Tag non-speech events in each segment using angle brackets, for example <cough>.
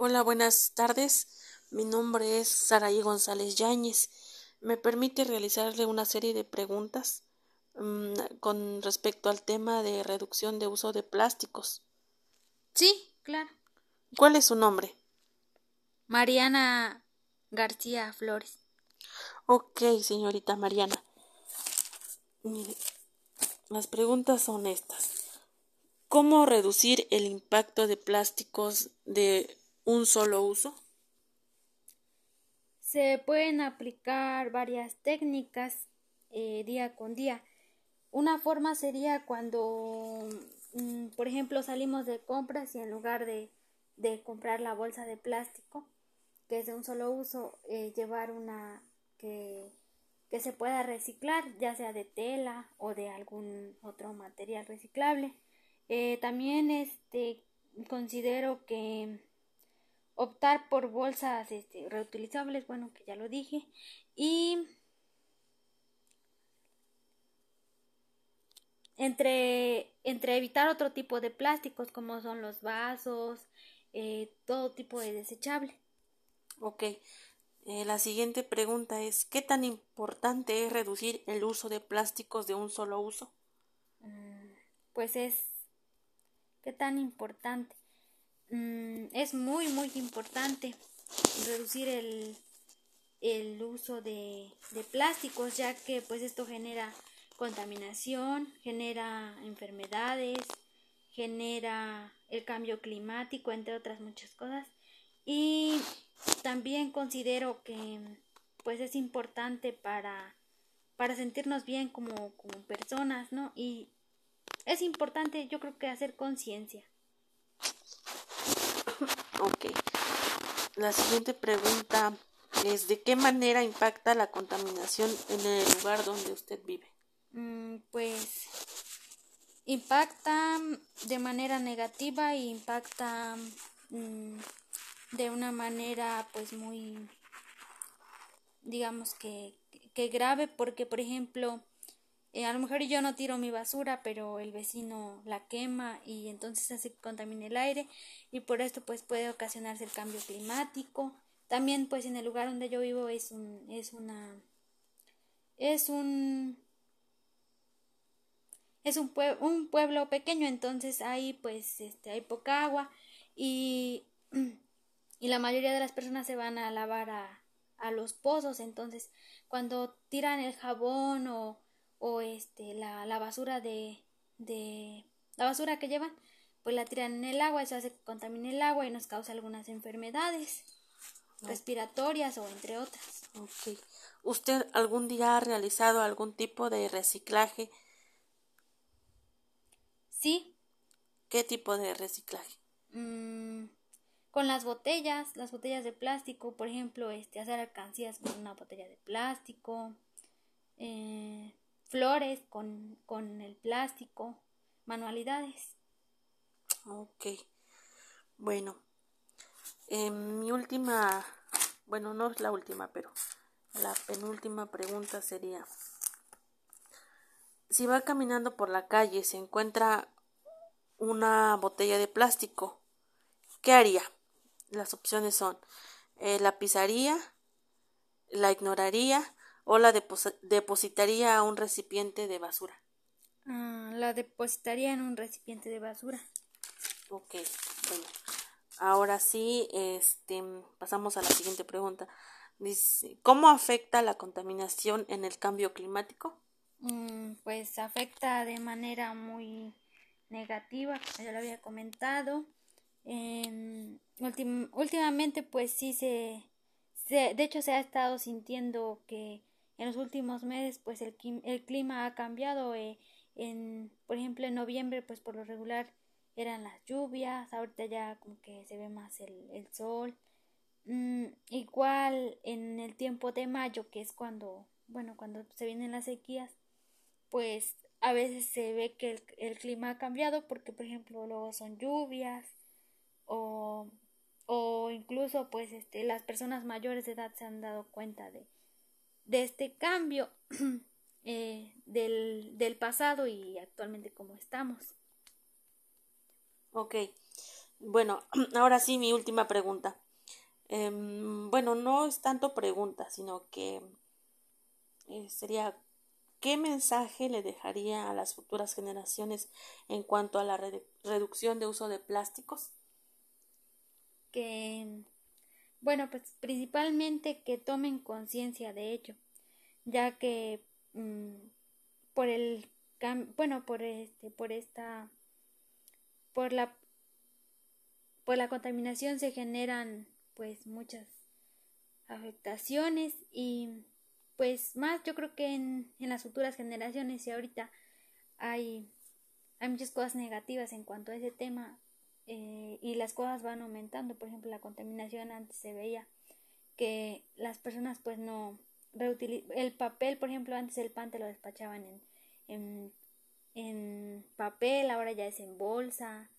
Hola, buenas tardes. Mi nombre es Saraí González Yáñez. ¿Me permite realizarle una serie de preguntas um, con respecto al tema de reducción de uso de plásticos? Sí, claro. ¿Cuál es su nombre? Mariana García Flores. Ok, señorita Mariana. Mire, las preguntas son estas. ¿Cómo reducir el impacto de plásticos de un solo uso? Se pueden aplicar varias técnicas eh, día con día. Una forma sería cuando, mm, por ejemplo, salimos de compras y en lugar de, de, comprar la bolsa de plástico, que es de un solo uso, eh, llevar una que, que se pueda reciclar, ya sea de tela o de algún otro material reciclable. Eh, también este, considero que optar por bolsas este, reutilizables, bueno, que ya lo dije, y entre, entre evitar otro tipo de plásticos como son los vasos, eh, todo tipo de desechable. Ok. Eh, la siguiente pregunta es, ¿qué tan importante es reducir el uso de plásticos de un solo uso? Mm, pues es, ¿qué tan importante? Mm, es muy muy importante reducir el, el uso de, de, plásticos ya que pues esto genera contaminación genera enfermedades genera el cambio climático entre otras muchas cosas. Y también considero que pues es importante para para sentirnos bien como, como personas no y es importante yo creo que hacer conciencia Ok. La siguiente pregunta es ¿de qué manera impacta la contaminación en el lugar donde usted vive? Mm, pues impacta de manera negativa e impacta mm, de una manera pues muy digamos que, que grave porque por ejemplo eh, a lo mejor yo no tiro mi basura, pero el vecino la quema y entonces hace que contamine el aire y por esto pues puede ocasionarse el cambio climático. También pues en el lugar donde yo vivo es un es una es un es un, un pueblo pequeño, entonces ahí pues este hay poca agua y <clears throat> y la mayoría de las personas se van a lavar a, a los pozos, entonces cuando tiran el jabón o o este la, la basura de, de la basura que llevan pues la tiran en el agua eso hace que contamine el agua y nos causa algunas enfermedades respiratorias o entre otras. Okay. usted algún día ha realizado algún tipo de reciclaje sí. Qué tipo de reciclaje mm, con las botellas las botellas de plástico por ejemplo este hacer alcancías con una botella de plástico eh, flores con, con el plástico, manualidades. Ok. Bueno, eh, mi última, bueno, no es la última, pero la penúltima pregunta sería, si va caminando por la calle se encuentra una botella de plástico, ¿qué haría? Las opciones son, eh, la pisaría, la ignoraría, o la depositaría a un recipiente de basura? Ah, la depositaría en un recipiente de basura. Ok, bueno. Ahora sí, este, pasamos a la siguiente pregunta. Dice, ¿cómo afecta la contaminación en el cambio climático? Mm, pues afecta de manera muy negativa, como ya lo había comentado. últimamente, pues sí se, se, de hecho se ha estado sintiendo que en los últimos meses pues el, el clima ha cambiado eh, en por ejemplo en noviembre pues por lo regular eran las lluvias ahorita ya como que se ve más el, sol. Mm, igual en el tiempo de mayo que es cuando bueno cuando se vienen las sequías pues a veces se ve que el, el clima ha cambiado porque por ejemplo luego son lluvias o o incluso pues este las personas mayores de edad se han dado cuenta de de este cambio <clears throat> eh, del, del, pasado y actualmente como estamos. Ok. Bueno, <clears throat> ahora sí mi última pregunta. Em, bueno, no es tanto pregunta, sino que eh, sería ¿qué mensaje le dejaría a las futuras generaciones en cuanto a la reducción de uso de plásticos? Que, bueno, pues principalmente que tomen conciencia de ello, ya que mm, por el bueno, por este, por esta, por la, por la contaminación se generan pues muchas afectaciones y pues más yo creo que en, en las futuras generaciones y ahorita hay, hay muchas cosas negativas en cuanto a ese tema eh, y las cosas van aumentando. Por ejemplo la contaminación antes se veía que las personas pues no el papel por ejemplo antes el pan te lo despachaban en, en, en papel ahora ya es en bolsa.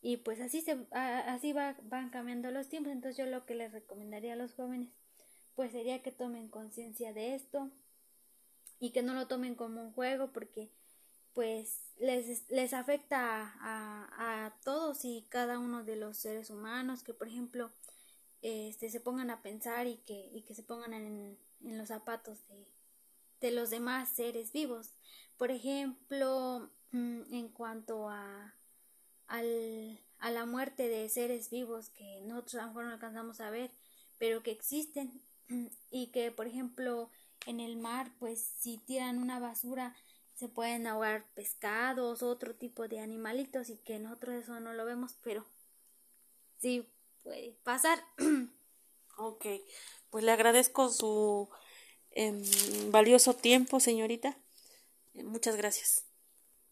Y pues así se así va, van cambiando los tiempos. Entonces yo lo que les recomendaría a los jóvenes pues sería que tomen conciencia de esto y que no lo tomen como un juego porque pues les, les afecta a, a, todos y cada uno de los seres humanos que por ejemplo este se pongan a pensar y que, y que se pongan en, en los zapatos de, de los demás seres vivos. Por ejemplo mm, en cuanto a al, a la muerte de seres vivos que nosotros a lo mejor no alcanzamos a ver pero que existen <clears throat> y que por ejemplo en el mar pues si tiran una basura se pueden ahogar pescados otro tipo de animalitos y que nosotros eso no lo vemos pero sí puede pasar. <clears throat> Ok pues le agradezco su em, valioso tiempo señorita. Muchas gracias